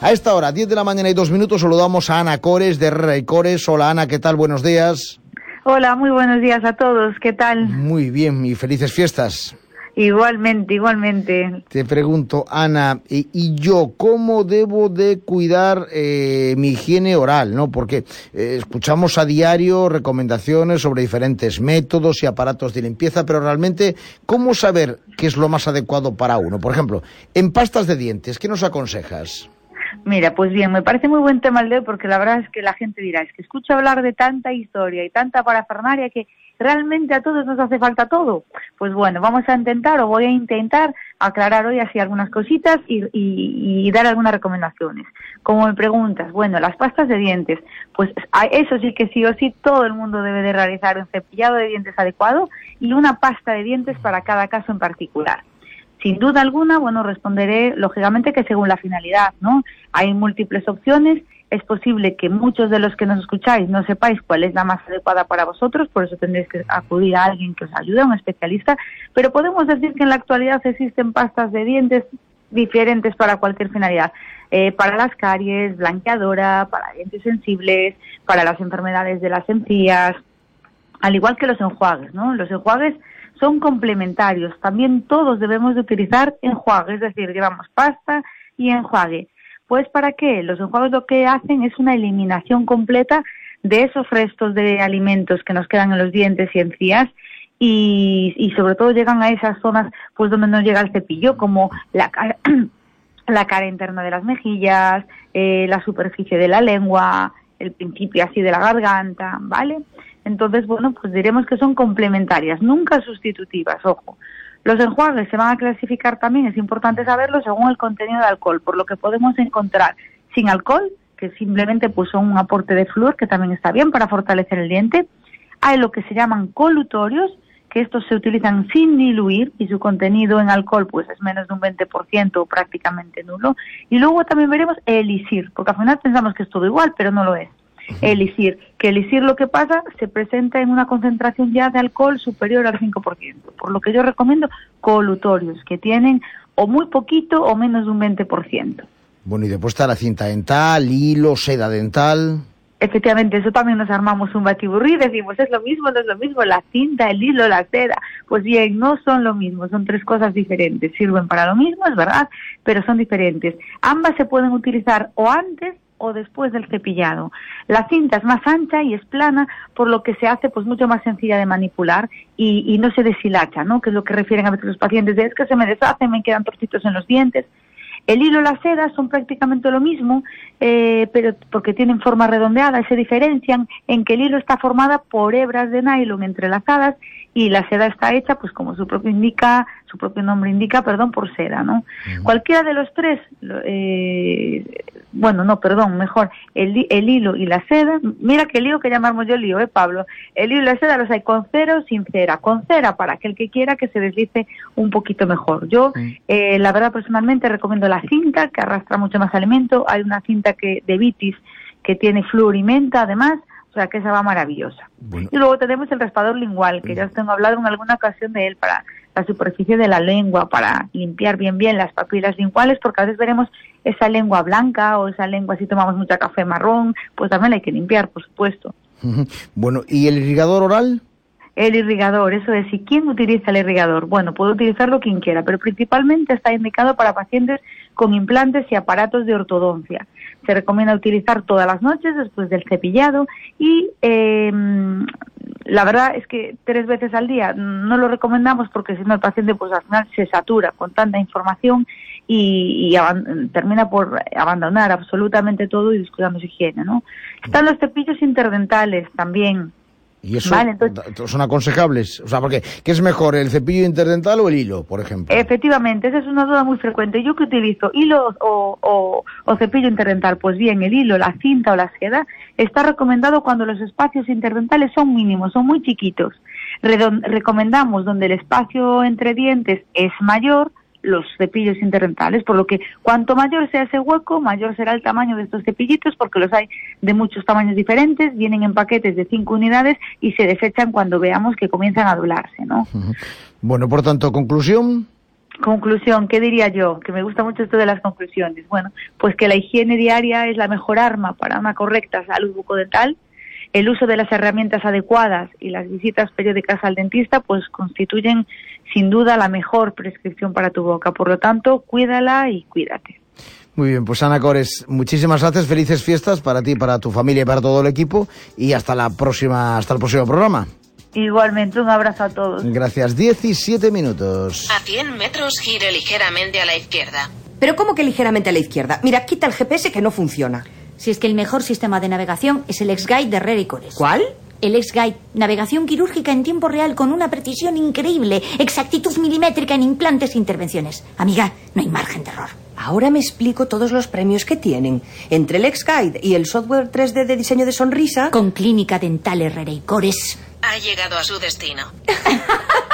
A esta hora, 10 de la mañana y dos minutos, saludamos a Ana Cores de Rey Cores. Hola Ana, ¿qué tal? Buenos días. Hola, muy buenos días a todos. ¿Qué tal? Muy bien y felices fiestas. Igualmente, igualmente. Te pregunto, Ana, ¿y, yo cómo debo de cuidar eh, mi higiene oral? ¿no? Porque eh, escuchamos a diario recomendaciones sobre diferentes métodos y aparatos de limpieza, pero realmente, ¿cómo saber qué es lo más adecuado para uno? Por ejemplo, en pastas de dientes, ¿qué nos aconsejas? Mira, pues bien, me parece muy buen tema el de hoy porque la verdad es que la gente dirá, es que escucho hablar de tanta historia y tanta parafernaria que ¿Realmente a todos nos hace falta todo? Pues bueno, vamos a intentar o voy a intentar aclarar hoy así algunas cositas y, dar algunas recomendaciones. Como me preguntas, bueno, las pastas de dientes, pues eso sí que sí o sí todo el mundo debe de realizar un cepillado de dientes adecuado y una pasta de dientes para cada caso en particular. Sin duda alguna, bueno, responderé lógicamente que según la finalidad, ¿no? Hay múltiples opciones es posible que muchos de los que nos escucháis no sepáis cuál es la más adecuada para vosotros, por eso tendréis que acudir a alguien que os ayude, a un especialista, pero podemos decir que en la actualidad existen pastas de dientes diferentes para cualquier finalidad. Eh, para las caries, blanqueadora, para dientes sensibles, para las enfermedades de las encías, al igual que los enjuagues, ¿no? Los enjuagues son complementarios. También todos debemos de utilizar enjuague, es decir, llevamos pasta y enjuague. Pues para qué? Los enjuagues lo que hacen es una eliminación completa de esos restos de alimentos que nos quedan en los dientes y encías y, y sobre todo llegan a esas zonas pues donde no llega el cepillo, como la cara, la cara interna de las mejillas, eh, la superficie de la lengua, el principio así de la garganta, ¿vale? Entonces, bueno, pues diremos que son complementarias, nunca sustitutivas, ojo. Los enjuagues se van a clasificar también, es importante saberlo, según el contenido de alcohol, por lo que podemos encontrar sin alcohol, que simplemente pues son un aporte de flúor, que también está bien para fortalecer el diente. Hay lo que se llaman colutorios, que estos se utilizan sin diluir y su contenido en alcohol pues es menos de un 20% o prácticamente nulo. Y luego también veremos elixir, porque al final pensamos que es todo igual, pero no lo es. Elixir, que elixir lo que pasa se presenta en una concentración ya de alcohol superior al 5%, por lo que yo recomiendo colutorios, que tienen o muy poquito o menos de un 20%. Bueno, y después está la cinta dental, hilo, seda dental. Efectivamente, eso también nos armamos un batiburrí, decimos, es lo mismo, no es lo mismo, la cinta, el hilo, la seda. Pues bien, no son lo mismo, son tres cosas diferentes. Sirven para lo mismo, es verdad, pero son diferentes. Ambas se pueden utilizar o antes o después del cepillado. La cinta es más ancha y es plana, por lo que se hace pues mucho más sencilla de manipular y, no se deshilacha, ¿no? Que es lo que refieren a veces los pacientes de es que se me deshace, me quedan trocitos en los dientes. El hilo y la seda son prácticamente lo mismo, eh, pero porque tienen forma redondeada se diferencian en que el hilo está formada por hebras de nylon entrelazadas y la seda está hecha, pues como su propio indica, su propio nombre indica, perdón, por seda, ¿no? Cualquiera de los tres, eh, bueno, no, perdón, mejor, el, el, hilo y la seda, mira que el hilo que llamamos yo lío, ¿eh, Pablo? El hilo y la seda los hay con cera o sin cera, con cera para aquel que quiera que se deslice un poquito mejor. Yo, eh, la verdad, personalmente recomiendo la cinta, que arrastra mucho más alimento, hay una cinta que de vitis que tiene flúor y menta, además, o sea que esa va maravillosa. Y luego tenemos el raspador lingual, que ya os tengo hablado en alguna ocasión de él para la superficie de la lengua, para limpiar bien bien las papilas linguales, porque a veces veremos esa lengua blanca o esa lengua si tomamos mucha café marrón, pues también hay que limpiar, por supuesto. Bueno, ¿y el irrigador oral? El irrigador, eso es, ¿y quién utiliza el irrigador? Bueno, puede utilizarlo quien quiera, pero principalmente está indicado para pacientes con implantes y aparatos de ortodoncia. Se recomienda utilizar todas las noches después del cepillado y eh, la verdad es que tres veces al día no lo recomendamos porque si no el paciente pues al final se satura con tanta información y, termina por abandonar absolutamente todo y descuidando su higiene, ¿no? Están los cepillos interdentales también ¿Y eso son aconsejables? O sea, porque ¿qué es mejor, el cepillo interdental o el hilo, por ejemplo? Efectivamente, esa es una duda muy frecuente. ¿Yo qué utilizo? ¿Hilo o, cepillo interdental? Pues bien, el hilo, la cinta o la seda está recomendado cuando los espacios interdentales son mínimos, son muy chiquitos. recomendamos donde el espacio entre dientes es mayor, los cepillos interdentales, por lo que cuanto mayor sea ese hueco, mayor será el tamaño de estos cepillitos, porque los hay de muchos tamaños diferentes, vienen en paquetes de cinco unidades y se desechan cuando veamos que comienzan a doblarse, ¿no? Bueno, por tanto, conclusión. Conclusión, ¿qué diría yo? Que me gusta mucho esto de las conclusiones. Bueno, pues que la higiene diaria es la mejor arma para una correcta salud bucodental. El uso de las herramientas adecuadas y las visitas periódicas al dentista pues constituyen sin duda la mejor prescripción para tu boca. Por lo tanto, cuídala y cuídate. Muy bien, pues Ana Cores, muchísimas gracias, felices fiestas para ti, para tu familia y para todo el equipo y hasta la próxima, hasta el próximo programa. Igualmente, un abrazo a todos. Gracias, 17 minutos. A 100 metros gire ligeramente a la izquierda. ¿Pero cómo que ligeramente a la izquierda? Mira, quita el GPS que no funciona. Si es que el mejor sistema de navegación es el X-Guide de y Cores. ¿Cuál? El X-Guide, navegación quirúrgica en tiempo real con una precisión increíble, exactitud milimétrica en implantes e intervenciones. Amiga, no hay margen de error. Ahora me explico todos los premios que tienen. Entre el X-Guide y el software 3D de diseño de sonrisa... Con Clínica Dental Herrera y Cores. Ha llegado a su destino.